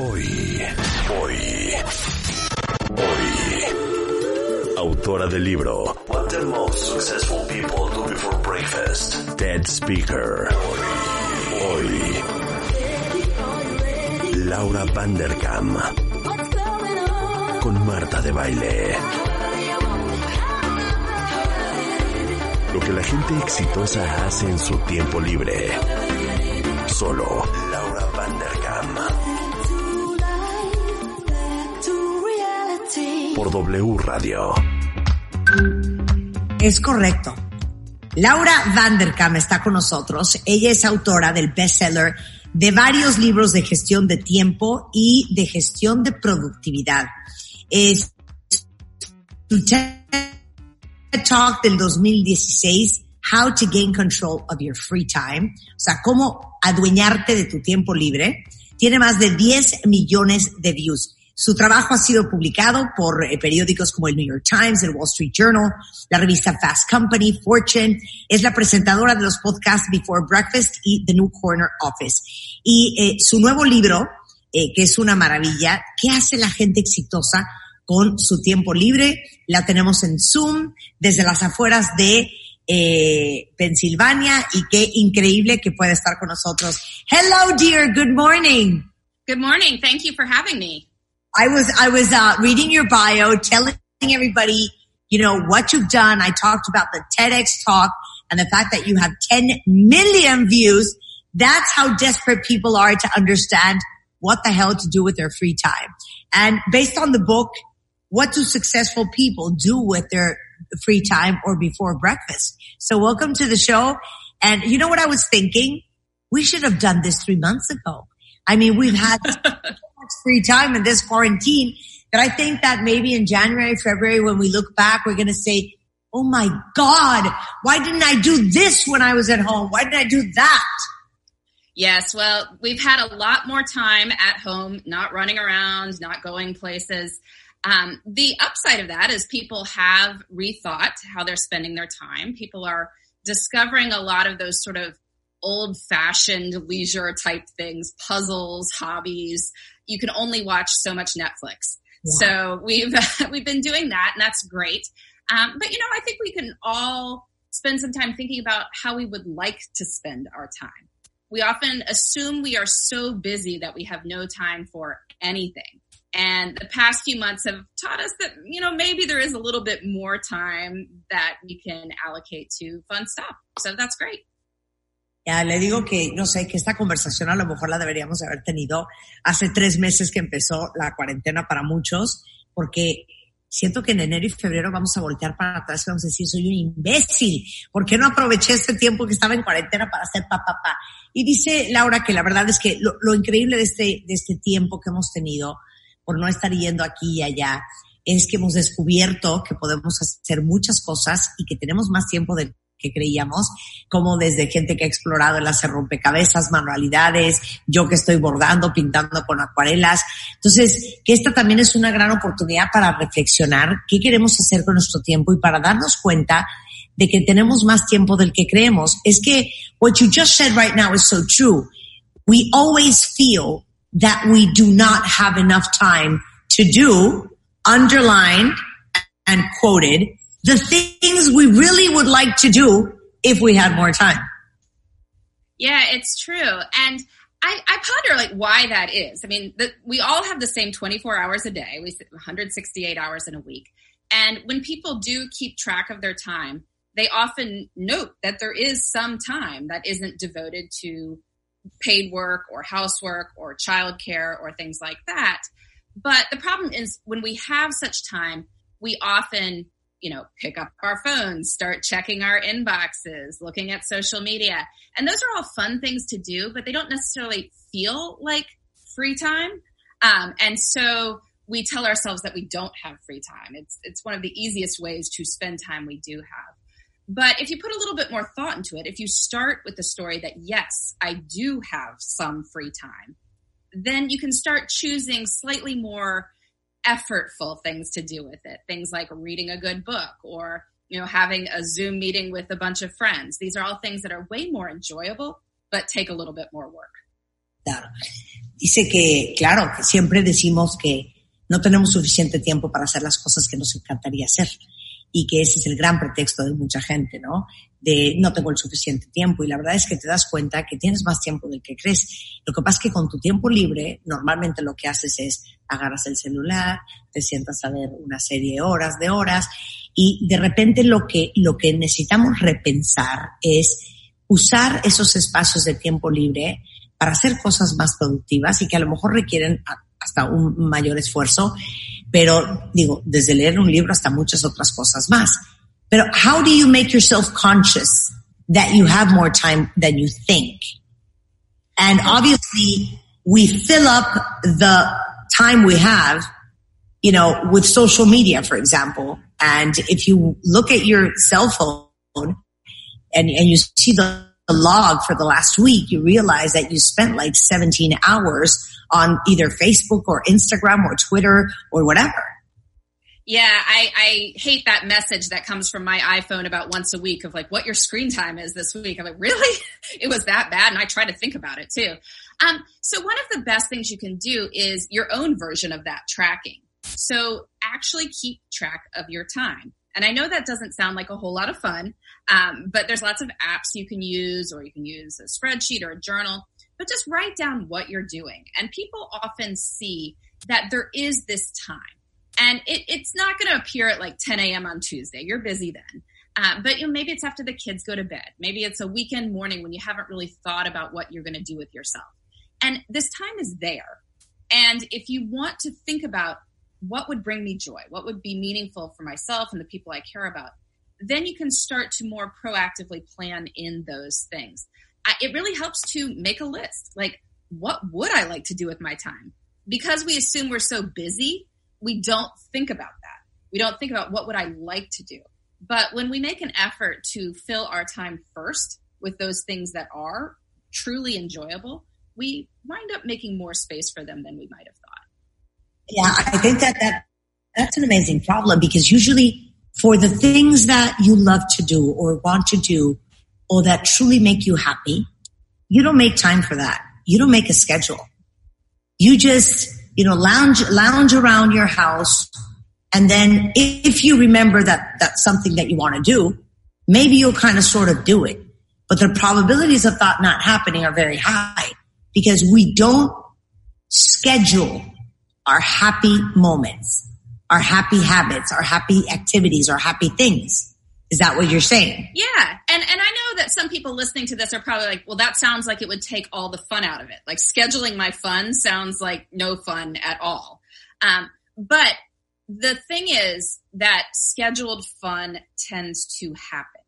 Hoy, hoy, hoy. Autora del libro What the Most Successful People Do Before Breakfast. TED Speaker. Hoy. Laura Vanderkam. Con Marta de Baile. Lo que la gente exitosa hace en su tiempo libre. Solo Por W Radio. Es correcto. Laura Vanderkam está con nosotros. Ella es autora del bestseller de varios libros de gestión de tiempo y de gestión de productividad. Es su Talk del 2016, How to Gain Control of Your Free Time, o sea, cómo adueñarte de tu tiempo libre. Tiene más de 10 millones de views. Su trabajo ha sido publicado por eh, periódicos como el New York Times, el Wall Street Journal, la revista Fast Company, Fortune. Es la presentadora de los podcasts Before Breakfast y The New Corner Office. Y eh, su nuevo libro, eh, que es una maravilla, ¿qué hace la gente exitosa con su tiempo libre? La tenemos en Zoom desde las afueras de Pensilvania y qué increíble que puede estar con nosotros. Hello, dear. Good morning. Good morning. Thank you for having me. I was I was uh, reading your bio, telling everybody, you know, what you've done. I talked about the TEDx talk and the fact that you have 10 million views. That's how desperate people are to understand what the hell to do with their free time. And based on the book, what do successful people do with their free time or before breakfast? So welcome to the show. And you know what I was thinking? We should have done this three months ago. I mean, we've had so much free time in this quarantine that I think that maybe in January, February, when we look back, we're going to say, Oh my God, why didn't I do this when I was at home? Why didn't I do that? Yes, well, we've had a lot more time at home, not running around, not going places. Um, the upside of that is people have rethought how they're spending their time. People are discovering a lot of those sort of old fashioned leisure type things, puzzles, hobbies. You can only watch so much Netflix. So we've, we've been doing that and that's great. Um, but you know, I think we can all spend some time thinking about how we would like to spend our time. We often assume we are so busy that we have no time for anything. And the past few months have taught us that, you know, maybe there is a little bit more time that we can allocate to fun stuff. So that's great. Ya le digo que, no sé, que esta conversación a lo mejor la deberíamos haber tenido hace tres meses que empezó la cuarentena para muchos, porque siento que en enero y febrero vamos a voltear para atrás y vamos a decir, soy un imbécil, ¿por qué no aproveché este tiempo que estaba en cuarentena para hacer papá? Pa, pa? Y dice Laura que la verdad es que lo, lo increíble de este, de este tiempo que hemos tenido por no estar yendo aquí y allá es que hemos descubierto que podemos hacer muchas cosas y que tenemos más tiempo del que creíamos, como desde gente que ha explorado el hacer rompecabezas, manualidades, yo que estoy bordando, pintando con acuarelas. Entonces, que esta también es una gran oportunidad para reflexionar qué queremos hacer con nuestro tiempo y para darnos cuenta de que tenemos más tiempo del que creemos. Es que what you just said right now is so true. We always feel that we do not have enough time to do, underlined and quoted, the things we really would like to do if we had more time. Yeah, it's true. And I, I ponder like why that is. I mean, the, we all have the same 24 hours a day. We 168 hours in a week. And when people do keep track of their time, they often note that there is some time that isn't devoted to paid work or housework or childcare or things like that. But the problem is when we have such time, we often you know, pick up our phones, start checking our inboxes, looking at social media. And those are all fun things to do, but they don't necessarily feel like free time. Um, and so we tell ourselves that we don't have free time. It's, it's one of the easiest ways to spend time we do have. But if you put a little bit more thought into it, if you start with the story that yes, I do have some free time, then you can start choosing slightly more effortful things to do with it. Things like reading a good book or, you know, having a Zoom meeting with a bunch of friends. These are all things that are way more enjoyable, but take a little bit more work. Claro. dice que, claro, que siempre decimos que no tenemos suficiente tiempo para hacer las cosas que nos encantaría hacer y que ese es el gran pretexto de mucha gente, ¿no? De no tengo el suficiente tiempo y la verdad es que te das cuenta que tienes más tiempo del que crees. Lo que pasa es que con tu tiempo libre normalmente lo que haces es agarras el celular, te sientas a ver una serie de horas, de horas y de repente lo que, lo que necesitamos repensar es usar esos espacios de tiempo libre para hacer cosas más productivas y que a lo mejor requieren hasta un mayor esfuerzo, pero digo, desde leer un libro hasta muchas otras cosas más. Pero how do you make yourself conscious that you have more time than you think? And obviously we fill up the time we have, you know, with social media, for example. And if you look at your cell phone and, and you see the log for the last week, you realize that you spent like 17 hours on either Facebook or Instagram or Twitter or whatever. Yeah, I, I hate that message that comes from my iPhone about once a week of like what your screen time is this week. I'm like, really? It was that bad? And I try to think about it too. Um, so one of the best things you can do is your own version of that tracking. So actually keep track of your time. And I know that doesn't sound like a whole lot of fun, um, but there's lots of apps you can use, or you can use a spreadsheet or a journal, but just write down what you're doing. And people often see that there is this time. And it, it's not going to appear at like 10 a.m. on Tuesday. You're busy then. Uh, but you know, maybe it's after the kids go to bed. Maybe it's a weekend morning when you haven't really thought about what you're going to do with yourself. And this time is there. And if you want to think about what would bring me joy, what would be meaningful for myself and the people I care about, then you can start to more proactively plan in those things. It really helps to make a list. Like, what would I like to do with my time? Because we assume we're so busy, we don't think about that. We don't think about what would I like to do. But when we make an effort to fill our time first with those things that are truly enjoyable, we wind up making more space for them than we might have thought. Yeah, I think that, that that's an amazing problem because usually for the things that you love to do or want to do or that truly make you happy, you don't make time for that. You don't make a schedule. You just, you know, lounge, lounge around your house. And then if you remember that that's something that you want to do, maybe you'll kind of sort of do it. But the probabilities of that not happening are very high because we don't schedule our happy moments, our happy habits, our happy activities, our happy things. Is that what you're saying? Yeah. And and I know that some people listening to this are probably like, well, that sounds like it would take all the fun out of it. Like scheduling my fun sounds like no fun at all. Um, but the thing is that scheduled fun tends to happen.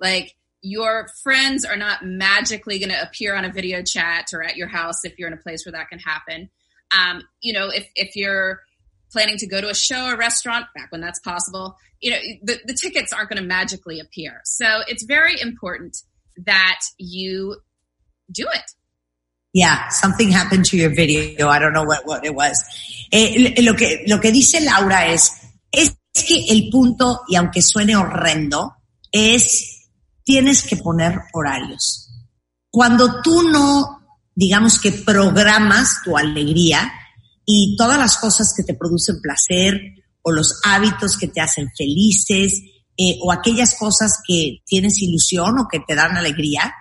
Like your friends are not magically going to appear on a video chat or at your house if you're in a place where that can happen. Um, you know, if, if you're planning to go to a show or restaurant, back when that's possible, you know, the, the tickets aren't going to magically appear. So it's very important that you do it. Yeah, something happened to your video. I don't know what, what it was. Eh, lo, que, lo que dice Laura es, es que el punto, y aunque suene horrendo, es tienes que poner horarios. Cuando tú no digamos que programas tu alegría y todas las cosas que te producen placer o los hábitos que te hacen felices eh, o aquellas cosas que tienes ilusión o que te dan alegría,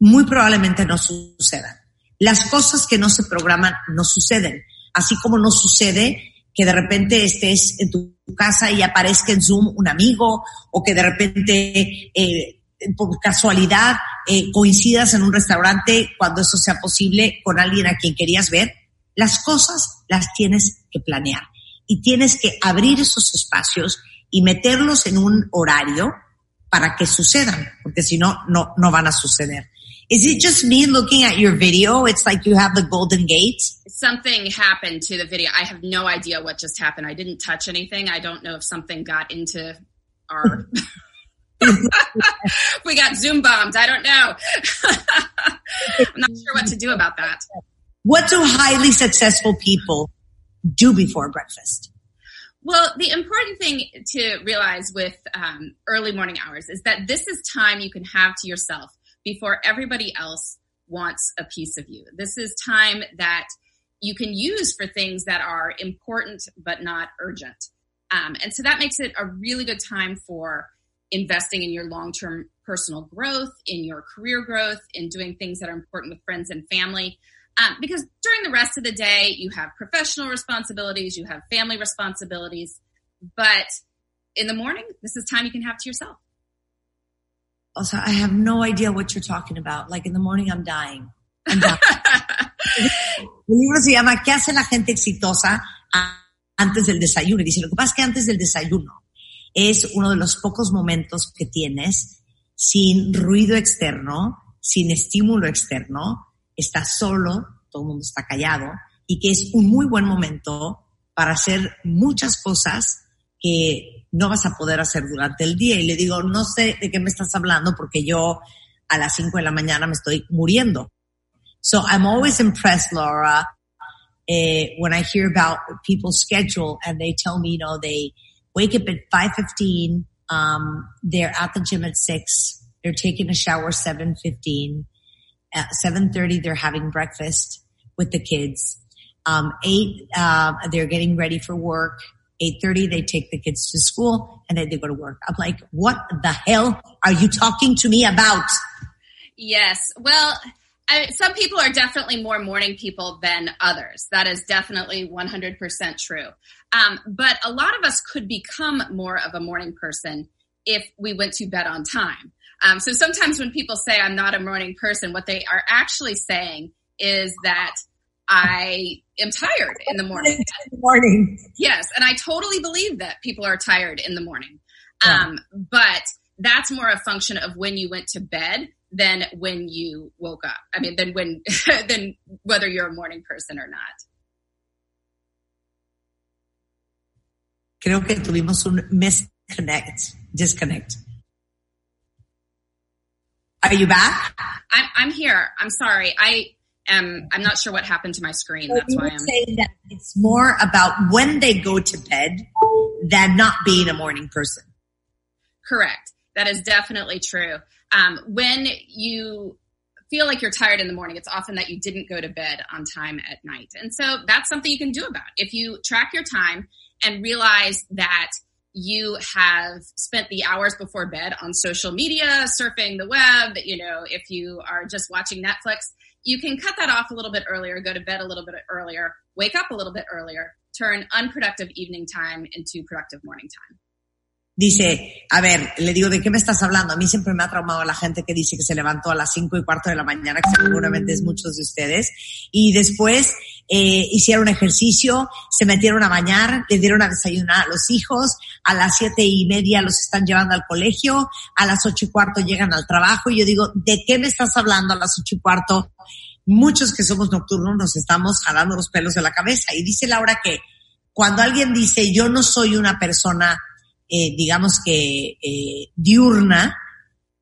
muy probablemente no sucedan. Las cosas que no se programan no suceden, así como no sucede que de repente estés en tu casa y aparezca en Zoom un amigo o que de repente eh, por casualidad eh, coincidas en un restaurante cuando eso sea posible con alguien a quien querías ver, las cosas las tienes que planear y tienes que abrir esos espacios y meterlos en un horario para que sucedan, porque si no, no, no van a suceder. Is it just me looking at your video? It's like you have the golden gate. Something happened to the video. I have no idea what just happened. I didn't touch anything. I don't know if something got into our we got Zoom bombed. I don't know. I'm not sure what to do about that. What do highly successful people do before breakfast? Well, the important thing to realize with um, early morning hours is that this is time you can have to yourself before everybody else wants a piece of you. This is time that you can use for things that are important but not urgent. Um, and so that makes it a really good time for investing in your long term personal growth, in your career growth, in doing things that are important with friends and family. Um, because during the rest of the day, you have professional responsibilities, you have family responsibilities, but in the morning, this is time you can have to yourself. Also, I have no idea what you're talking about. Like in the morning, I'm dying. I'm dying. El libro se llama ¿Qué hace la gente exitosa antes del desayuno? Y dice, lo que pasa es que antes del desayuno es uno de los pocos momentos que tienes sin ruido externo, sin estímulo externo, estás solo, todo el mundo está callado, y que es un muy buen momento para hacer muchas cosas que no vas a poder hacer durante el día. Y le digo, no sé de qué me estás hablando porque yo a las 5 de la mañana me estoy muriendo. So I'm always impressed, Laura, uh, when I hear about people's schedule and they tell me, you know, they wake up at 5.15, um, they're at the gym at 6, they're taking a shower 7.15, at 7.30 they're having breakfast with the kids. Um, 8, uh, they're getting ready for work. 8.30 they take the kids to school and then they go to work. I'm like, what the hell are you talking to me about? Yes. Well, I, some people are definitely more morning people than others. That is definitely 100% true. Um, but a lot of us could become more of a morning person if we went to bed on time. Um, so sometimes when people say I'm not a morning person, what they are actually saying is that I am tired in the morning. in the morning. Yes, and I totally believe that people are tired in the morning. Yeah. Um, but that's more a function of when you went to bed than when you woke up. I mean, than when, than whether you're a morning person or not. Creo que tuvimos un misconnect, disconnect. Are you back? I'm, I'm here. I'm sorry. I am. I'm not sure what happened to my screen. That's why I'm saying that it's more about when they go to bed than not being a morning person. Correct. That is definitely true. Um, when you feel like you're tired in the morning, it's often that you didn't go to bed on time at night. And so that's something you can do about. If you track your time and realize that you have spent the hours before bed on social media, surfing the web, you know, if you are just watching Netflix, you can cut that off a little bit earlier, go to bed a little bit earlier, wake up a little bit earlier, turn unproductive evening time into productive morning time. dice, a ver, le digo, ¿de qué me estás hablando? A mí siempre me ha traumado la gente que dice que se levantó a las cinco y cuarto de la mañana, que seguramente es muchos de ustedes, y después eh, hicieron ejercicio, se metieron a bañar, le dieron a desayunar a los hijos, a las siete y media los están llevando al colegio, a las ocho y cuarto llegan al trabajo, y yo digo, ¿de qué me estás hablando a las ocho y cuarto? Muchos que somos nocturnos nos estamos jalando los pelos de la cabeza. Y dice Laura que cuando alguien dice, yo no soy una persona eh, digamos que eh, diurna,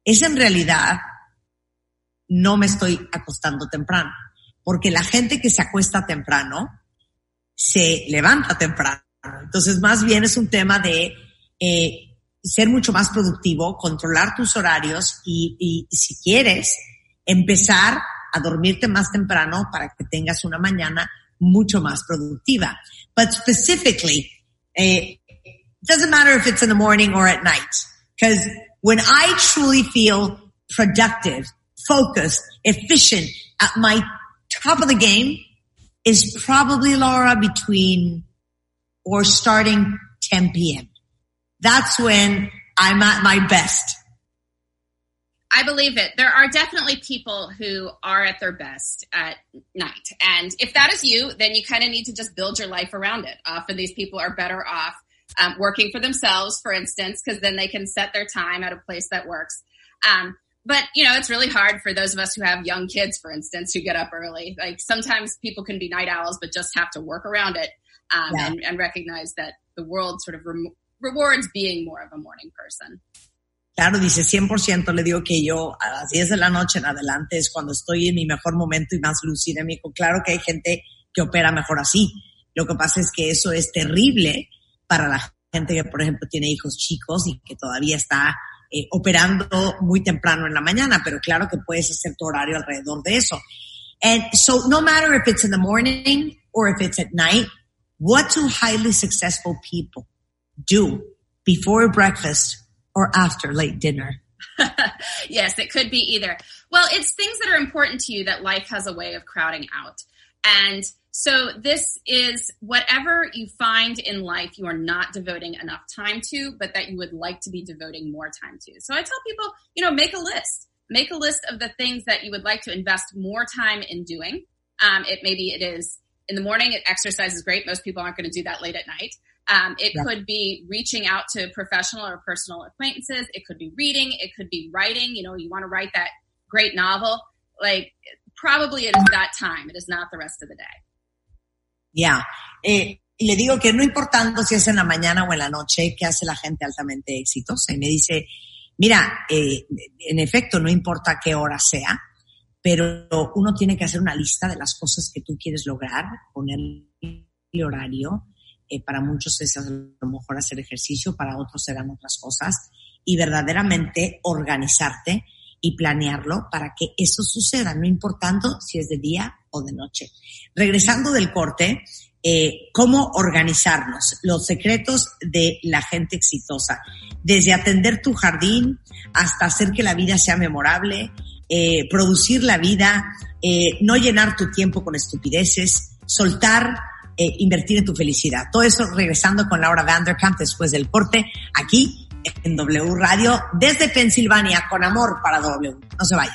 es en realidad no me estoy acostando temprano, porque la gente que se acuesta temprano se levanta temprano. Entonces, más bien es un tema de eh, ser mucho más productivo, controlar tus horarios y, y, si quieres, empezar a dormirte más temprano para que tengas una mañana mucho más productiva. But specifically, eh, doesn't matter if it's in the morning or at night. Cause when I truly feel productive, focused, efficient at my top of the game is probably Laura between or starting 10 p.m. That's when I'm at my best. I believe it. There are definitely people who are at their best at night. And if that is you, then you kind of need to just build your life around it. Often these people are better off um, working for themselves, for instance, because then they can set their time at a place that works. Um, but you know, it's really hard for those of us who have young kids, for instance, who get up early. Like sometimes people can be night owls, but just have to work around it um, yeah. and, and, recognize that the world sort of re- rewards being more of a morning person. Claro, dice 100%, le digo que yo a las 10 de la noche en adelante es cuando estoy en mi mejor momento y más lúcida. Me dijo, claro que hay gente que opera mejor así. Lo que pasa es que eso es terrible para la gente que, por ejemplo, tiene hijos chicos y que todavía está eh, operando muy temprano en la mañana, pero claro que puedes hacer tu horario alrededor de eso. And so no matter if it's in the morning or if it's at night, what do highly successful people do before breakfast or after late dinner? yes, it could be either. Well, it's things that are important to you that life has a way of crowding out. And so this is whatever you find in life you are not devoting enough time to, but that you would like to be devoting more time to. So I tell people, you know, make a list. Make a list of the things that you would like to invest more time in doing. Um, it maybe it is in the morning. Exercise is great. Most people aren't going to do that late at night. Um, it yeah. could be reaching out to professional or personal acquaintances. It could be reading. It could be writing. You know, you want to write that great novel. Like probably it is that time. It is not the rest of the day. Yeah. Eh, le digo que no importando si es en la mañana o en la noche, que hace la gente altamente exitosa. Y me dice, mira, eh, en efecto, no importa qué hora sea, pero uno tiene que hacer una lista de las cosas que tú quieres lograr, poner el horario, eh, para muchos es a lo mejor hacer ejercicio, para otros serán otras cosas, y verdaderamente organizarte y planearlo para que eso suceda, no importando si es de día o de noche. Regresando del corte, eh, cómo organizarnos, los secretos de la gente exitosa, desde atender tu jardín hasta hacer que la vida sea memorable, eh, producir la vida, no llenar tu tiempo con estupideces, soltar eh, invertir en tu felicidad. Todo eso regresando con Laura Vanderkamp después del corte aquí en W Radio desde Pensilvania con amor para W. No se vayan.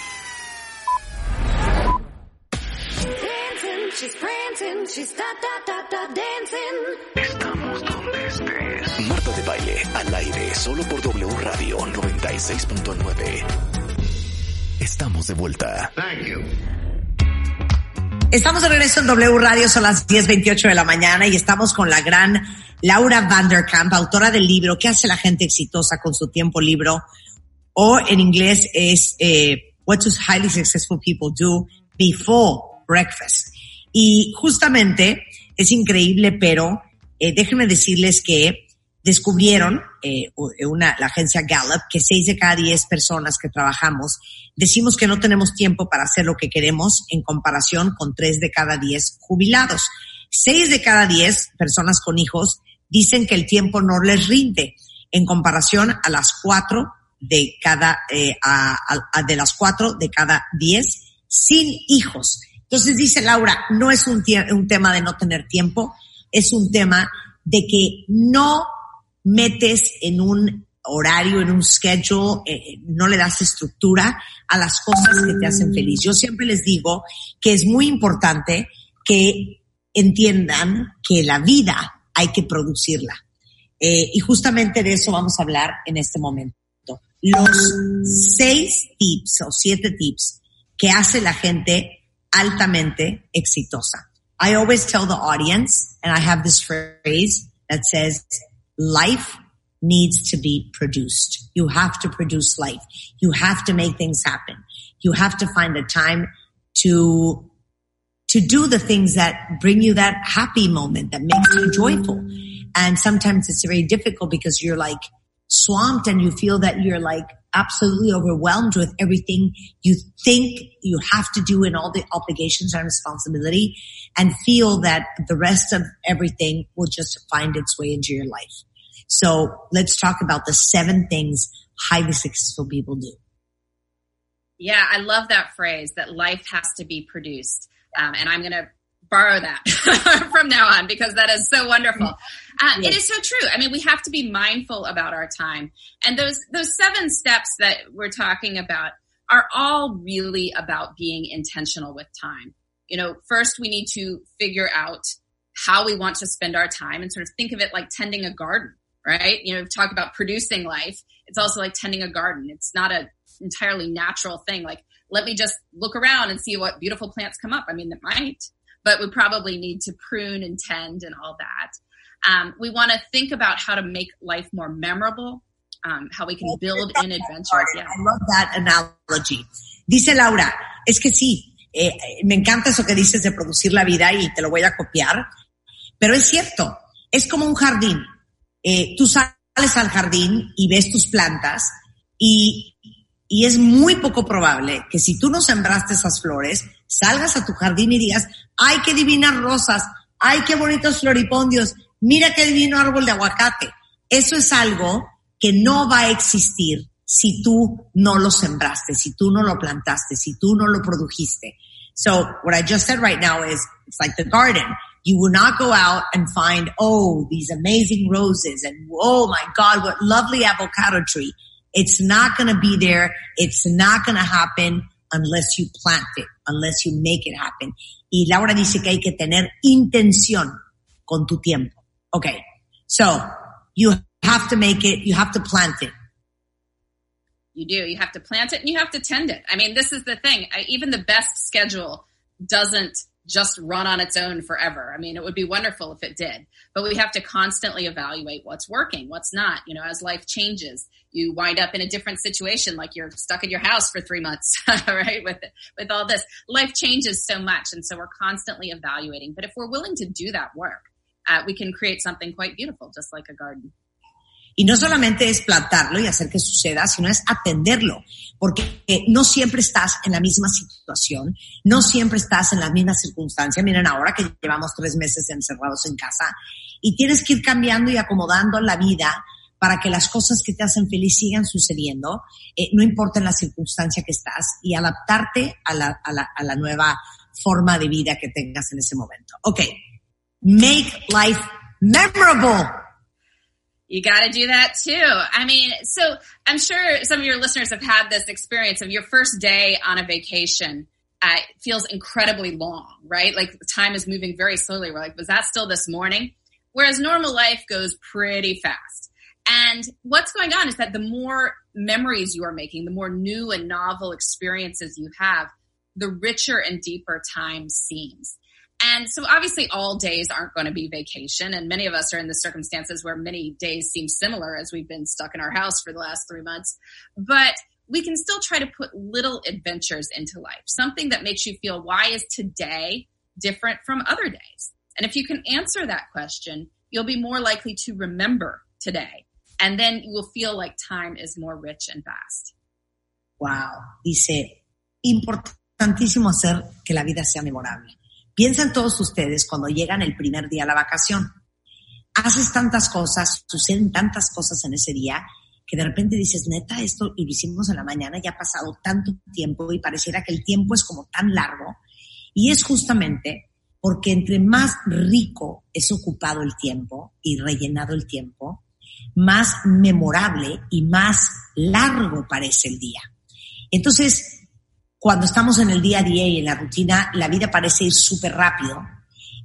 Estamos donde estés. Marta de baile al aire solo por W Radio 96.9. Estamos de vuelta. Estamos de regreso en W Radio, son las 10.28 de la mañana y estamos con la gran Laura Vanderkamp, autora del libro ¿Qué hace la gente exitosa con su tiempo libro? O en inglés es eh, What do highly successful people do before breakfast? Y justamente es increíble, pero eh, déjenme decirles que descubrieron eh, una, la agencia Gallup que seis de cada diez personas que trabajamos decimos que no tenemos tiempo para hacer lo que queremos en comparación con tres de cada diez jubilados. Seis de cada diez personas con hijos dicen que el tiempo no les rinde en comparación a las cuatro de cada eh, a, a, de las cuatro de cada diez sin hijos. Entonces dice Laura, no es un, un tema de no tener tiempo, es un tema de que no metes en un horario, en un schedule, eh, no le das estructura a las cosas que te hacen feliz. Yo siempre les digo que es muy importante que entiendan que la vida hay que producirla. Eh, y justamente de eso vamos a hablar en este momento. Los seis tips o siete tips que hace la gente altamente exitosa. I always tell the audience, and I have this phrase that says, life needs to be produced. You have to produce life. You have to make things happen. You have to find the time to, to do the things that bring you that happy moment that makes you joyful. And sometimes it's very difficult because you're like swamped and you feel that you're like absolutely overwhelmed with everything you think you have to do and all the obligations and responsibility and feel that the rest of everything will just find its way into your life. So let's talk about the seven things highly successful people do. Yeah, I love that phrase that life has to be produced. Um, and I'm going to borrow that from now on because that is so wonderful. Uh, yes. It is so true. I mean, we have to be mindful about our time, and those those seven steps that we're talking about are all really about being intentional with time. You know, first we need to figure out how we want to spend our time and sort of think of it like tending a garden. right? You know, talk about producing life. It's also like tending a garden. It's not a entirely natural thing. Like, let me just look around and see what beautiful plants come up. I mean, it might, but we probably need to prune and tend and all that. Um, we want to think about how to make life more memorable, um, how we can build in adventures. Yeah. I love that analogy. Dice Laura, es que sí, eh, me encanta eso que dices de producir la vida y te lo voy a copiar, pero es cierto, es como un jardín. Eh, tú sales al jardín y ves tus plantas y, y es muy poco probable que si tú no sembraste esas flores, salgas a tu jardín y digas, ay, qué divinas rosas, ay, qué bonitos floripondios, mira qué divino árbol de aguacate. Eso es algo que no va a existir si tú no lo sembraste, si tú no lo plantaste, si tú no lo produjiste. So what I just said right now is it's like the garden. You will not go out and find, oh, these amazing roses and oh my God, what lovely avocado tree. It's not going to be there. It's not going to happen unless you plant it, unless you make it happen. Y Laura dice que hay que tener intención con tu tiempo. Okay. So you have to make it, you have to plant it. You do. You have to plant it and you have to tend it. I mean, this is the thing. I, even the best schedule doesn't just run on its own forever. I mean, it would be wonderful if it did, but we have to constantly evaluate what's working, what's not. You know, as life changes, you wind up in a different situation, like you're stuck in your house for three months, right? With with all this, life changes so much, and so we're constantly evaluating. But if we're willing to do that work, uh, we can create something quite beautiful, just like a garden. Y no solamente es plantarlo y hacer que suceda, sino es atenderlo, porque no siempre estás en la misma situación, no siempre estás en la misma circunstancia. Miren ahora que llevamos tres meses encerrados en casa y tienes que ir cambiando y acomodando la vida para que las cosas que te hacen feliz sigan sucediendo, eh, no importa en la circunstancia que estás, y adaptarte a la, a, la, a la nueva forma de vida que tengas en ese momento. Ok, make life memorable. You got to do that too. I mean, so I'm sure some of your listeners have had this experience of your first day on a vacation. Uh, feels incredibly long, right? Like the time is moving very slowly. We're like, was that still this morning? Whereas normal life goes pretty fast. And what's going on is that the more memories you are making, the more new and novel experiences you have, the richer and deeper time seems. And so obviously all days aren't going to be vacation. And many of us are in the circumstances where many days seem similar as we've been stuck in our house for the last three months. But we can still try to put little adventures into life, something that makes you feel, why is today different from other days? And if you can answer that question, you'll be more likely to remember today. And then you will feel like time is more rich and vast. Wow. Dice, importantísimo hacer que la vida sea memorable. Piensen todos ustedes cuando llegan el primer día a la vacación. Haces tantas cosas, suceden tantas cosas en ese día que de repente dices, neta, esto lo hicimos en la mañana, ya ha pasado tanto tiempo y pareciera que el tiempo es como tan largo. Y es justamente porque entre más rico es ocupado el tiempo y rellenado el tiempo, más memorable y más largo parece el día. Entonces, cuando estamos en el día a día y en la rutina, la vida parece ir súper rápido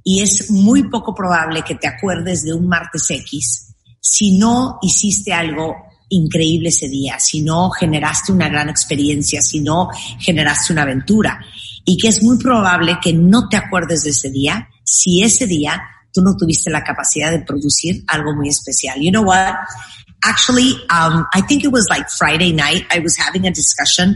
y es muy poco probable que te acuerdes de un martes X si no hiciste algo increíble ese día, si no generaste una gran experiencia, si no generaste una aventura. Y que es muy probable que no te acuerdes de ese día si ese día tú no tuviste la capacidad de producir algo muy especial. You know what? Actually, um, I think it was like Friday night. I was having a discussion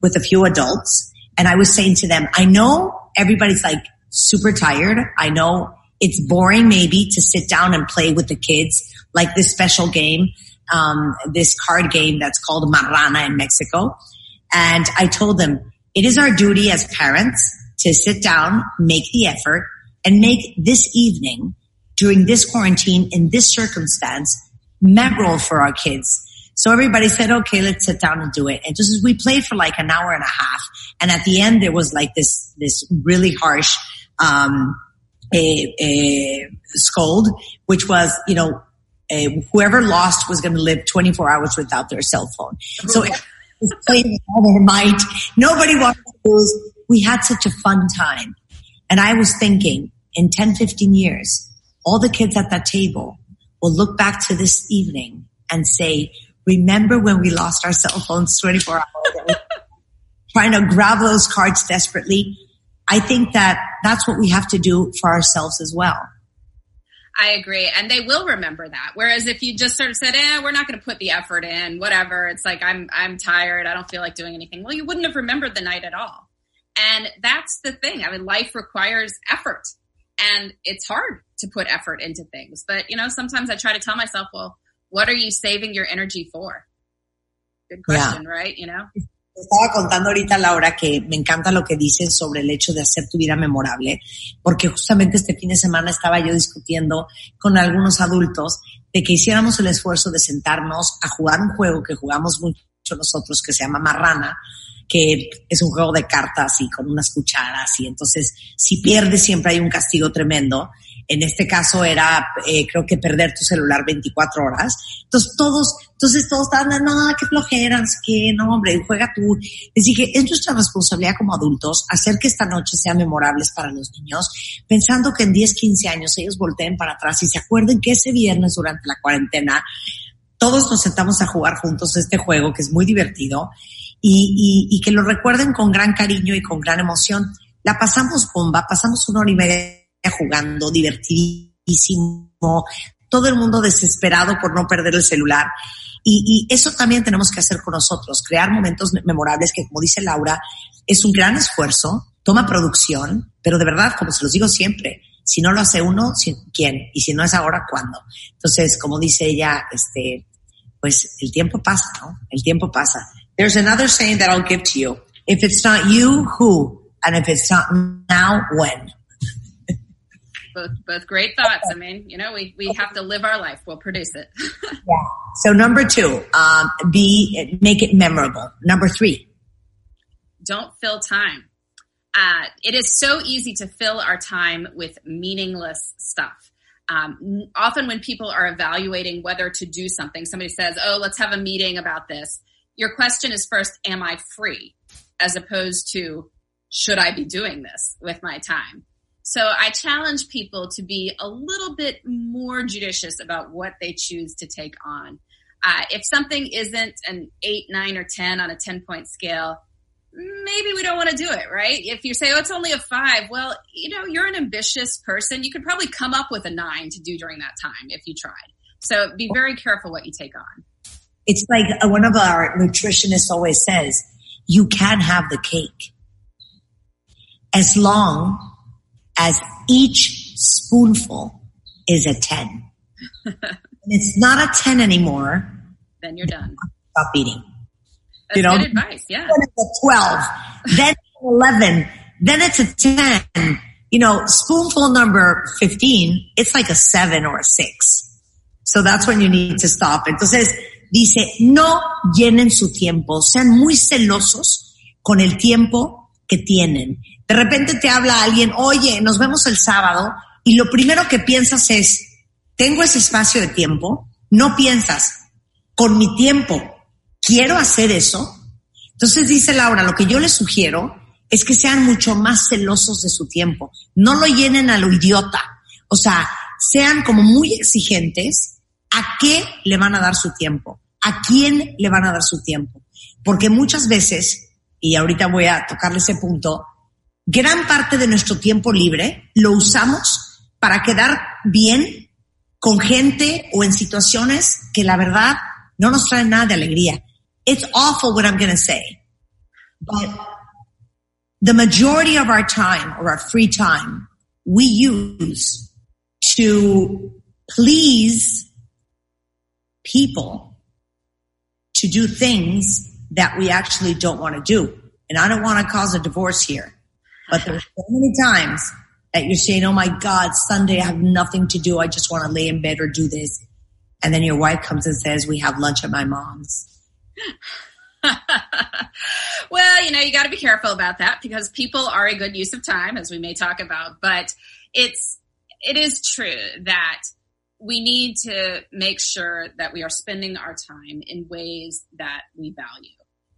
with a few adults and I was saying to them, I know everybody's like super tired. I know it's boring maybe to sit down and play with the kids like this special game, um, this card game that's called Marrana in Mexico. And I told them it is our duty as parents to sit down, make the effort and make this evening during this quarantine in this circumstance memorable for our kids so everybody said, okay, let's sit down and do it. And just as we played for like an hour and a half. And at the end, there was like this, this really harsh, um, a, a scold, which was, you know, a, whoever lost was going to live 24 hours without their cell phone. So it was playing with all their might. Nobody wanted to lose. We had such a fun time. And I was thinking in 10, 15 years, all the kids at that table will look back to this evening and say, remember when we lost our cell phones 24 hours ago? trying to grab those cards desperately. I think that that's what we have to do for ourselves as well. I agree. And they will remember that. Whereas if you just sort of said, eh, we're not going to put the effort in, whatever. It's like, I'm, I'm tired. I don't feel like doing anything. Well, you wouldn't have remembered the night at all. And that's the thing. I mean, life requires effort and it's hard to put effort into things. But, you know, sometimes I try to tell myself, well, what are you saving your energy for? Good question, yeah. right? You know? Estaba contando ahorita, Laura, que me encanta lo que dices sobre el hecho de hacer tu vida memorable, porque justamente este fin de semana estaba yo discutiendo con algunos adultos de que hiciéramos el esfuerzo de sentarnos a jugar un juego que jugamos mucho nosotros, que se llama Marrana, que es un juego de cartas y con unas cucharas, y entonces si pierdes siempre hay un castigo tremendo. En este caso era, eh, creo que perder tu celular 24 horas. Entonces todos, entonces todos estaban, no, qué flojera, que no, hombre, juega tú. Les dije, es nuestra responsabilidad como adultos hacer que esta noche sea memorables para los niños, pensando que en 10, 15 años ellos volteen para atrás y se acuerden que ese viernes durante la cuarentena todos nos sentamos a jugar juntos este juego que es muy divertido y, que lo recuerden con gran cariño y con gran emoción. La pasamos bomba, pasamos una hora y media jugando, divertidísimo, todo el mundo desesperado por no perder el celular. Y, y, eso también tenemos que hacer con nosotros, crear momentos memorables que, como dice Laura, es un gran esfuerzo, toma producción, pero de verdad, como se los digo siempre, si no lo hace uno, ¿quién? Y si no es ahora, ¿cuándo? Entonces, como dice ella, este, pues el tiempo pasa, ¿no? El tiempo pasa. There's another saying that I'll give to you. If it's not you, who? And if it's not now, when? both both great thoughts. I mean, you know, we, we have to live our life. We'll produce it. yeah. So number two, um, be make it memorable. Number three, don't fill time. Uh, it is so easy to fill our time with meaningless stuff. Um, often, when people are evaluating whether to do something, somebody says, "Oh, let's have a meeting about this." Your question is first, "Am I free?" as opposed to, "Should I be doing this with my time?" So I challenge people to be a little bit more judicious about what they choose to take on. Uh, if something isn't an eight, nine, or 10 on a 10 point scale, maybe we don't want to do it, right? If you say, oh, it's only a five, well, you know, you're an ambitious person. You could probably come up with a nine to do during that time if you tried. So be very careful what you take on. It's like uh, one of our nutritionists always says, you can have the cake as long as each spoonful is a 10. it's not a 10 anymore. Then you're done. Stop eating. That's you know, good advice. Yeah. Then it's a 12, then 11, then it's a 10. You know, spoonful number 15, it's like a seven or a six. So that's when you need to stop. It Entonces, dice, no llenen su tiempo, sean muy celosos con el tiempo que tienen. De repente te habla alguien, oye, nos vemos el sábado, y lo primero que piensas es, tengo ese espacio de tiempo, no piensas, con mi tiempo, quiero hacer eso. Entonces dice Laura, lo que yo les sugiero es que sean mucho más celosos de su tiempo, no lo llenen a lo idiota, o sea, sean como muy exigentes a qué le van a dar su tiempo, a quién le van a dar su tiempo, porque muchas veces, y ahorita voy a tocarle ese punto, gran parte de nuestro tiempo libre lo usamos para quedar bien con gente o en situaciones que la verdad no nos traen nada de alegría. It's awful what I'm going to say, but the majority of our time or our free time we use to please people to do things that we actually don't want to do. And I don't want to cause a divorce here. But there's so many times that you're saying, Oh my God, Sunday I have nothing to do. I just want to lay in bed or do this. And then your wife comes and says, we have lunch at my mom's. well, you know, you got to be careful about that because people are a good use of time, as we may talk about. But it's, it is true that we need to make sure that we are spending our time in ways that we value.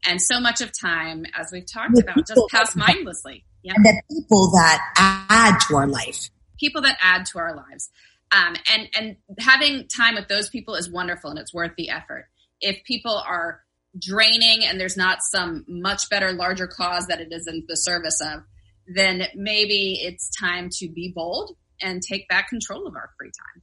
And so much of time, as we've talked the about, just pass mindlessly. Yeah. And the people that add to our life. People that add to our lives. Um, and and having time with those people is wonderful and it's worth the effort. If people are draining and there's not some much better, larger cause that it is in the service of, then maybe it's time to be bold and take back control of our free time.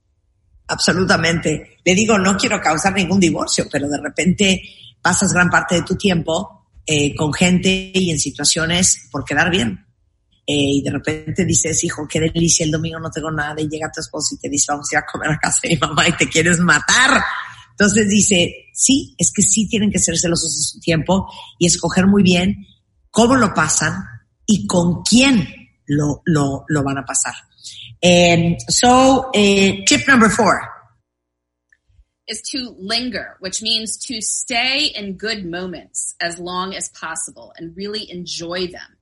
Absolutamente. Le digo, no quiero causar ningún divorcio, pero de repente pasas gran parte de tu tiempo eh, con gente y en situaciones por quedar bien. Eh, y de repente dices, hijo, qué delicia, el domingo no tengo nada, y llega tu esposo y te dice, vamos a ir a comer a casa de mi mamá y te quieres matar. Entonces dice, sí, es que sí tienen que ser celosos de su tiempo y escoger muy bien cómo lo pasan y con quién lo, lo, lo van a pasar. Um, so, uh, tip number four. is to linger, which means to stay in good moments as long as possible and really enjoy them.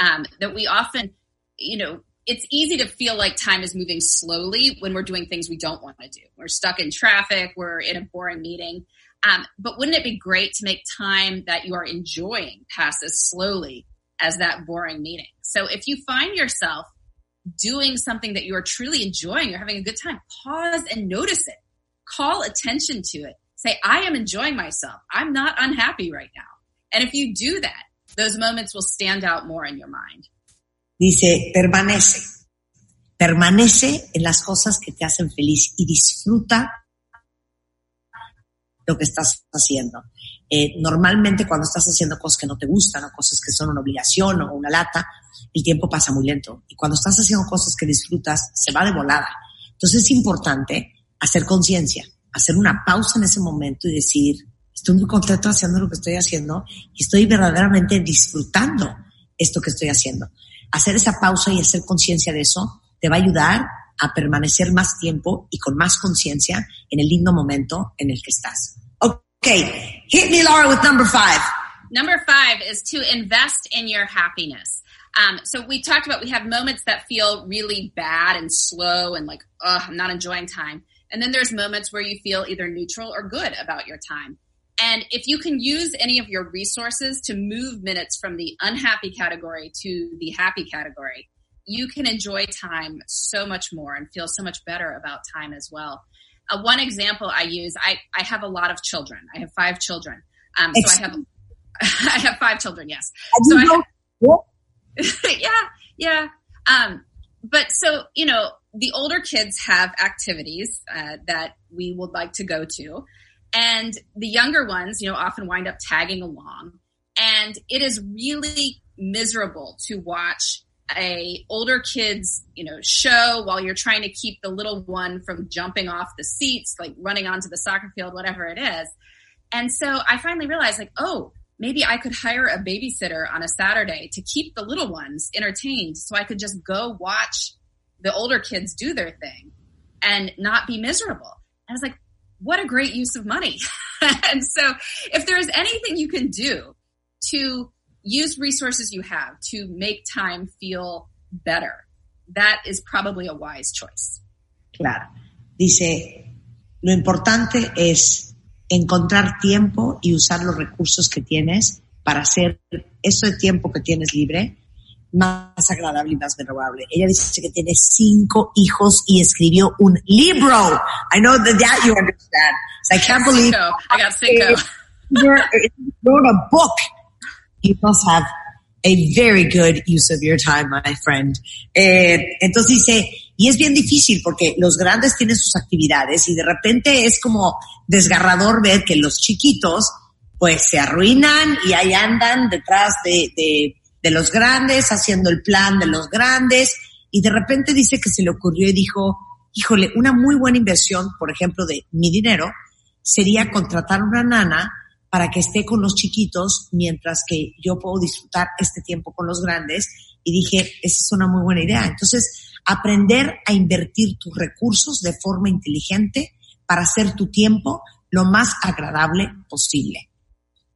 Um, that we often, you know, it's easy to feel like time is moving slowly when we're doing things we don't want to do. We're stuck in traffic, we're in a boring meeting. Um, but wouldn't it be great to make time that you are enjoying pass as slowly as that boring meeting? So if you find yourself doing something that you are truly enjoying, you're having a good time, pause and notice it call attention to it. Say, I am enjoying myself. I'm not unhappy right now. And if you do that, those moments will stand out more in your mind. Dice, permanece. Permanece en las cosas que te hacen feliz y disfruta lo que estás haciendo. Eh, normalmente cuando estás haciendo cosas que no te gustan o cosas que son una obligación o una lata, el tiempo pasa muy lento. Y cuando estás haciendo cosas que disfrutas, se va de volada. Entonces es importante hacer conciencia, hacer una pausa en ese momento y decir, estoy muy contento haciendo lo que estoy haciendo y estoy verdaderamente disfrutando esto que estoy haciendo. Hacer esa pausa y hacer conciencia de eso te va a ayudar a permanecer más tiempo y con más conciencia en el lindo momento en el que estás. Okay, hit me Laura with number five. Number five is to invest in your happiness. Um, so we talked about we have moments that feel really bad and slow and like, oh, I'm not enjoying time. And then there's moments where you feel either neutral or good about your time. And if you can use any of your resources to move minutes from the unhappy category to the happy category, you can enjoy time so much more and feel so much better about time as well. Uh, one example I use, I, I have a lot of children. I have five children. Um, so I have, I have five children. Yes. So I have, yeah, yeah. Um, but so, you know, the older kids have activities uh, that we would like to go to. And the younger ones, you know, often wind up tagging along. And it is really miserable to watch a older kids, you know, show while you're trying to keep the little one from jumping off the seats, like running onto the soccer field, whatever it is. And so I finally realized like, oh, maybe I could hire a babysitter on a Saturday to keep the little ones entertained so I could just go watch the older kids do their thing and not be miserable. And I was like, what a great use of money. and so if there is anything you can do to use resources you have to make time feel better, that is probably a wise choice. Claro. Dice, lo importante es encontrar tiempo y usar los recursos que tienes para hacer eso de tiempo que tienes libre más agradable y más memorable. Ella dice que tiene cinco hijos y escribió un libro. I know that, that you understand. So I can't believe. I got cinco. wrote a book. You must have a very good use of your time, my friend. Eh, entonces dice, y es bien difícil porque los grandes tienen sus actividades y de repente es como desgarrador ver que los chiquitos pues se arruinan y ahí andan detrás de, de de los grandes, haciendo el plan de los grandes, y de repente dice que se le ocurrió y dijo, híjole, una muy buena inversión, por ejemplo, de mi dinero, sería contratar una nana para que esté con los chiquitos mientras que yo puedo disfrutar este tiempo con los grandes. Y dije, esa es una muy buena idea. Entonces, aprender a invertir tus recursos de forma inteligente para hacer tu tiempo lo más agradable posible.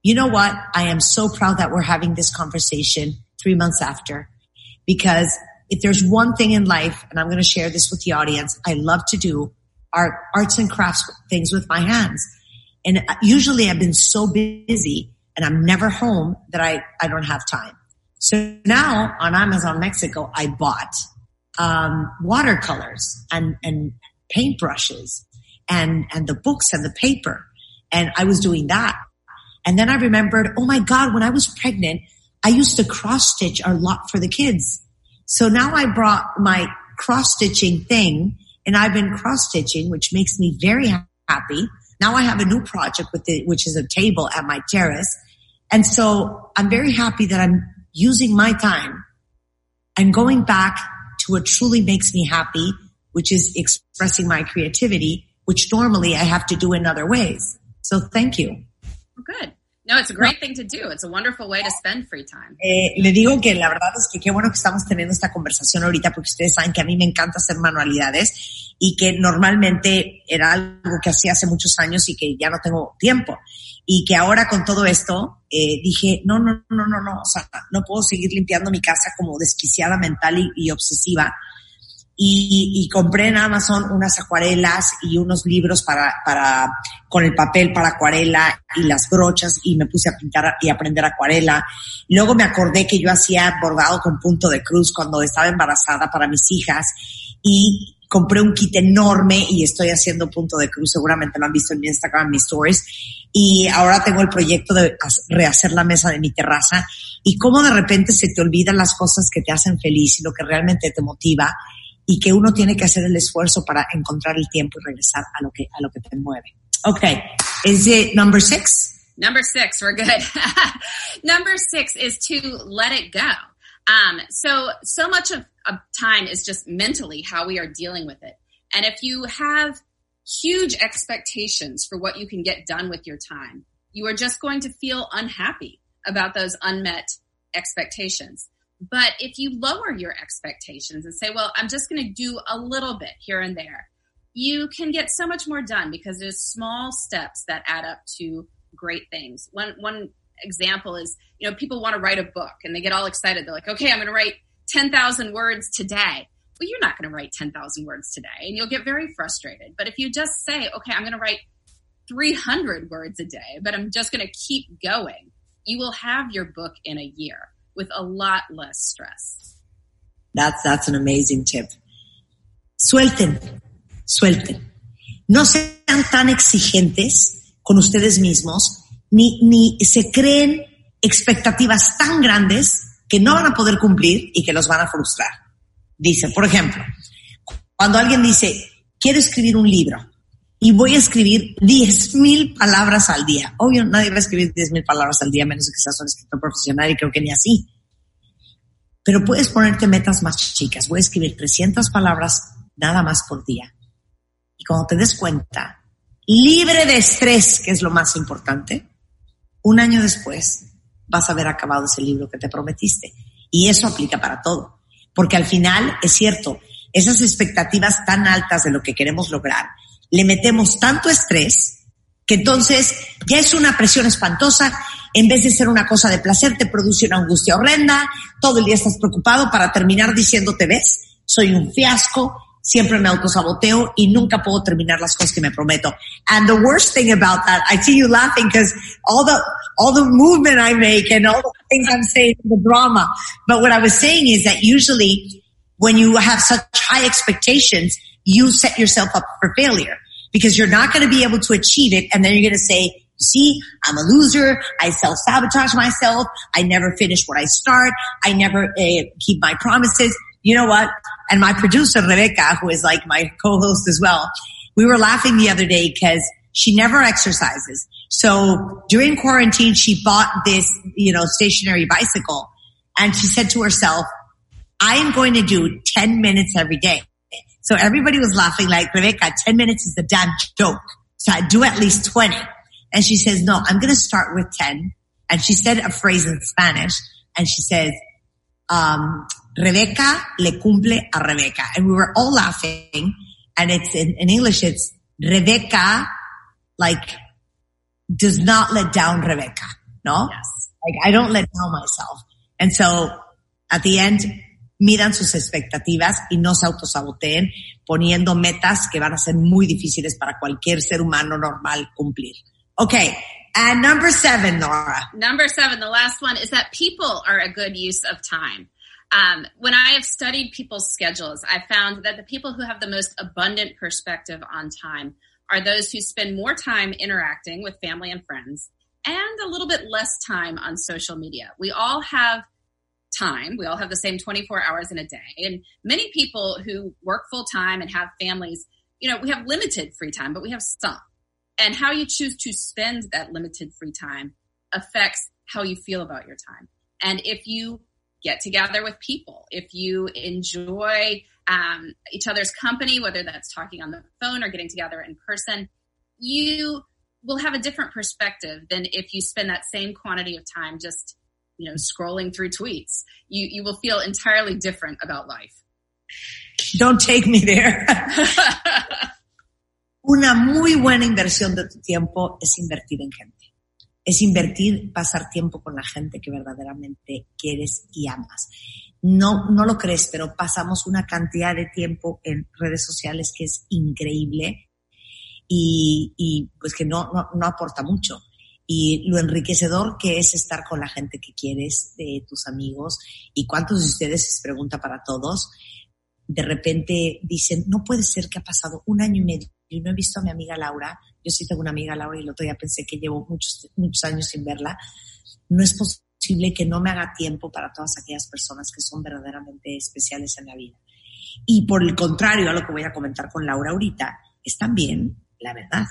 You know what? I am so proud that we're having this conversation three months after because if there's one thing in life, and I'm going to share this with the audience, I love to do are arts and crafts things with my hands. And usually I've been so busy and I'm never home that I, I don't have time. So now on Amazon Mexico, I bought, um, watercolors and, and paintbrushes and, and the books and the paper. And I was doing that. And then I remembered, oh my God, when I was pregnant, I used to cross stitch a lot for the kids. So now I brought my cross stitching thing and I've been cross stitching, which makes me very happy. Now I have a new project with it, which is a table at my terrace. And so I'm very happy that I'm using my time and going back to what truly makes me happy, which is expressing my creativity, which normally I have to do in other ways. So thank you. Good. No, it's a great thing to do. It's a wonderful way to spend free time. Eh, le digo que la verdad es que qué bueno que estamos teniendo esta conversación ahorita porque ustedes saben que a mí me encanta hacer manualidades y que normalmente era algo que hacía hace muchos años y que ya no tengo tiempo. Y que ahora con todo esto eh, dije, no, no, no, no, no, o sea, no puedo seguir limpiando mi casa como desquiciada mental y, y obsesiva y, y, compré en Amazon unas acuarelas y unos libros para, para, con el papel para acuarela y las brochas y me puse a pintar y aprender acuarela. Luego me acordé que yo hacía bordado con punto de cruz cuando estaba embarazada para mis hijas y compré un kit enorme y estoy haciendo punto de cruz. Seguramente lo han visto en mi Instagram, mis stories. Y ahora tengo el proyecto de rehacer la mesa de mi terraza y cómo de repente se te olvidan las cosas que te hacen feliz y lo que realmente te motiva y que uno tiene que hacer el esfuerzo para encontrar el tiempo y regresar a lo que, a lo que te mueve. Okay. Is it number six? Number six, we're good. number six is to let it go. Um, so, so much of, of time is just mentally how we are dealing with it. And if you have huge expectations for what you can get done with your time, you are just going to feel unhappy about those unmet expectations. But if you lower your expectations and say, well, I'm just going to do a little bit here and there, you can get so much more done because there's small steps that add up to great things. One, one example is, you know, people want to write a book and they get all excited. They're like, okay, I'm going to write 10,000 words today. Well, you're not going to write 10,000 words today and you'll get very frustrated. But if you just say, okay, I'm going to write 300 words a day, but I'm just going to keep going, you will have your book in a year with a lot less stress. That's, that's an amazing tip. Suelten, suelten. No sean tan exigentes con ustedes mismos, ni, ni se creen expectativas tan grandes que no van a poder cumplir y que los van a frustrar. Dice, por ejemplo, cuando alguien dice, quiero escribir un libro y voy a escribir 10.000 palabras al día. Obvio, nadie va a escribir 10.000 palabras al día, menos que seas un escritor profesional y creo que ni así. Pero puedes ponerte metas más chicas. Voy a escribir 300 palabras nada más por día. Y cuando te des cuenta, libre de estrés, que es lo más importante, un año después vas a haber acabado ese libro que te prometiste. Y eso aplica para todo. Porque al final, es cierto, esas expectativas tan altas de lo que queremos lograr, le metemos tanto estrés que entonces ya es una presión espantosa, en vez de ser una cosa de placer, te produce una angustia horrenda, todo el día estás preocupado para terminar diciéndote, ves, soy un fiasco, siempre me autosaboteo y nunca puedo terminar las cosas que me prometo. And the worst thing about that, I see you laughing because all the, all the movement I make and all the things I'm saying, the drama. But what I was saying is that usually when you have such high expectations, you set yourself up for failure because you're not going to be able to achieve it. And then you're going to say, see, I'm a loser. I self-sabotage myself. I never finish what I start. I never uh, keep my promises. You know what? And my producer, Rebecca, who is like my co-host as well, we were laughing the other day because she never exercises. So during quarantine, she bought this, you know, stationary bicycle and she said to herself, I am going to do 10 minutes every day. So everybody was laughing like, Rebecca, 10 minutes is a damn joke. So I do at least 20. And she says, no, I'm going to start with 10. And she said a phrase in Spanish and she says, um, Rebecca le cumple a Rebecca. And we were all laughing. And it's in, in English, it's Rebecca, like, does not let down Rebecca. No? Yes. Like, I don't let down myself. And so at the end, midan sus expectativas y no se autosaboteen poniendo metas que van a ser muy difíciles para cualquier ser humano normal cumplir. Okay. And number seven, Nora. Number seven, the last one is that people are a good use of time. Um, when I have studied people's schedules, I found that the people who have the most abundant perspective on time are those who spend more time interacting with family and friends and a little bit less time on social media. We all have time. We all have the same 24 hours in a day. And many people who work full time and have families, you know, we have limited free time, but we have some. And how you choose to spend that limited free time affects how you feel about your time. And if you get together with people, if you enjoy um, each other's company, whether that's talking on the phone or getting together in person, you will have a different perspective than if you spend that same quantity of time just, you know, scrolling through tweets. You you will feel entirely different about life. Don't take me there. Una muy buena inversión de tu tiempo es invertir en gente. Es invertir, pasar tiempo con la gente que verdaderamente quieres y amas. No, no lo crees, pero pasamos una cantidad de tiempo en redes sociales que es increíble y, y pues que no, no, no aporta mucho y lo enriquecedor que es estar con la gente que quieres, de tus amigos, y cuántos de ustedes, se pregunta para todos, de repente dicen, no puede ser que ha pasado un año y medio y no he visto a mi amiga Laura, yo sí tengo una amiga Laura y el otro día pensé que llevo muchos, muchos años sin verla, no es posible que no me haga tiempo para todas aquellas personas que son verdaderamente especiales en la vida. Y por el contrario a lo que voy a comentar con Laura ahorita, es también, la verdad,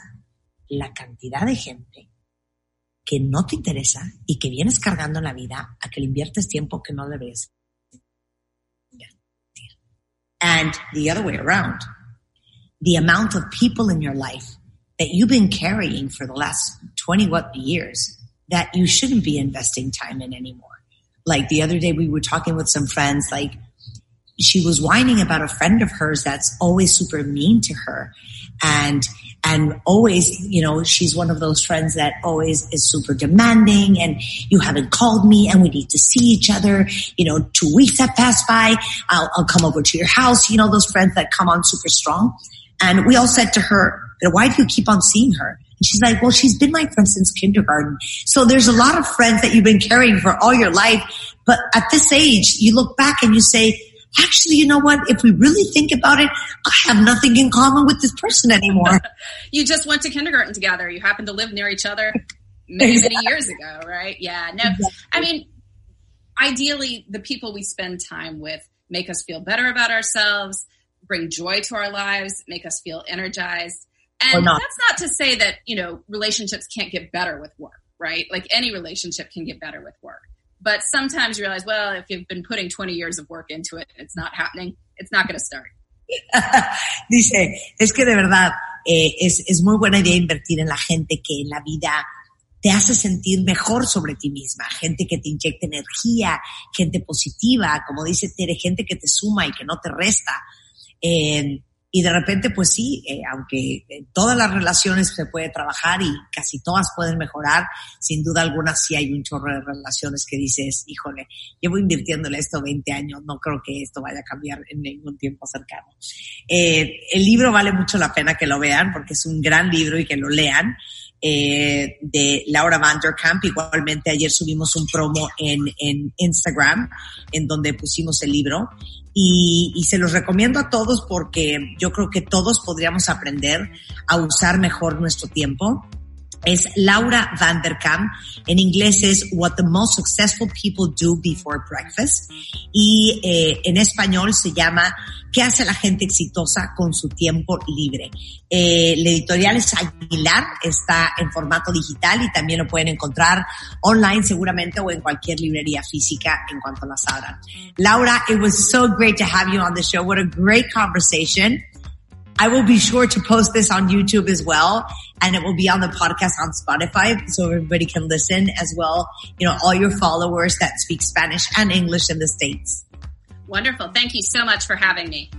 la cantidad de gente que no te interesa y que vienes cargando en la vida a que le inviertes tiempo que no debes And the other way around, the amount of people in your life that you've been carrying for the last 20 what years that you shouldn't be investing time in anymore. Like the other day we were talking with some friends, like she was whining about a friend of hers that's always super mean to her. And and always, you know, she's one of those friends that always is super demanding and you haven't called me and we need to see each other. You know, two weeks have passed by. I'll, I'll come over to your house. You know, those friends that come on super strong. And we all said to her, why do you keep on seeing her? And she's like, well, she's been my friend since kindergarten. So there's a lot of friends that you've been carrying for all your life. But at this age, you look back and you say, actually, you know what? If we really think about it, I have nothing in common with this person anymore. you just went to kindergarten together. You happen to live near each other many, exactly. many years ago, right? Yeah. No, exactly. I mean, ideally, the people we spend time with make us feel better about ourselves, bring joy to our lives, make us feel energized. And not. that's not to say that, you know, relationships can't get better with work, right? Like any relationship can get better with work. But sometimes you realize, well, if you've been putting 20 years of work into it, it's not happening, it's not going to start. Dice, es que de verdad eh, es, es muy buena idea invertir en la gente que en la vida te hace sentir mejor sobre ti misma, gente que te inyecta energía, gente positiva, como dice Tere, gente que te suma y que no te resta. Eh, y de repente, pues sí, eh, aunque en todas las relaciones se puede trabajar y casi todas pueden mejorar, sin duda alguna sí hay un chorro de relaciones que dices, híjole, llevo invirtiéndole esto 20 años, no creo que esto vaya a cambiar en ningún tiempo cercano. Eh, el libro vale mucho la pena que lo vean porque es un gran libro y que lo lean. Eh, de Laura Vanderkamp. Igualmente ayer subimos un promo en, en Instagram en donde pusimos el libro y, y, se los recomiendo a todos porque yo creo que todos podríamos aprender a usar mejor nuestro tiempo es Laura Vanderkam. En inglés es What the Most Successful People Do Before Breakfast. Y eh, en español se llama ¿Qué hace la gente exitosa con su tiempo libre? Eh, la editorial es Aguilar, está en formato digital y también lo pueden encontrar online seguramente o en cualquier librería física en cuanto las abran. Laura, it was so great to have you on the show. What a great conversation. I will be sure to post this on YouTube as well. And it will be on the podcast on Spotify so everybody can listen as well. You know, all your followers that speak Spanish and English in the States. Wonderful. Thank you so much for having me.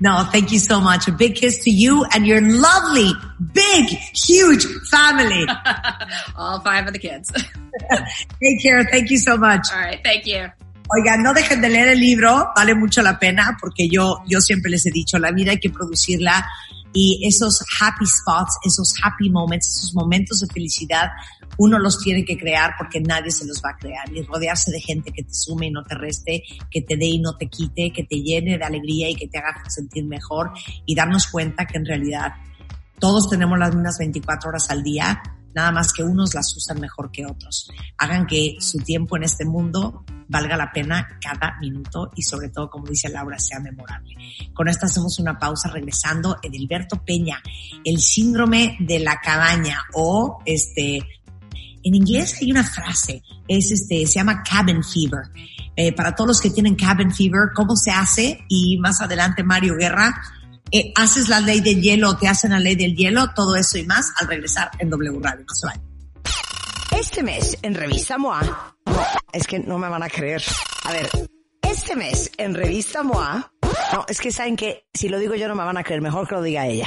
No, thank you so much. A big kiss to you and your lovely, big, huge family. all five of the kids. Take care. Thank you so much. All right. Thank you. Oigan, no dejen de leer el libro, vale mucho la pena porque yo, yo siempre les he dicho, la vida hay que producirla Y esos happy spots, esos happy moments, esos momentos de felicidad, uno los tiene que crear porque nadie se los va a crear. Y rodearse de gente que te sume y no te reste, que te dé y no te quite, que te llene de alegría y que te haga sentir mejor. Y darnos cuenta que en realidad todos tenemos las mismas 24 horas al día, nada más que unos las usan mejor que otros. Hagan que su tiempo en este mundo valga la pena cada minuto y sobre todo, como dice Laura, sea memorable. Con esto hacemos una pausa regresando. Edilberto Peña, el síndrome de la cabaña o este, en inglés hay una frase, es este, se llama cabin fever. Eh, para todos los que tienen cabin fever, ¿cómo se hace? Y más adelante Mario Guerra eh, haces la ley del hielo, te hacen la ley del hielo, todo eso y más al regresar en W Radio. No se vayan. Este mes en Revista MOA, es que no me van a creer. A ver, este mes en Revista MOA, no, es que saben que si lo digo yo no me van a creer, mejor que lo diga ella.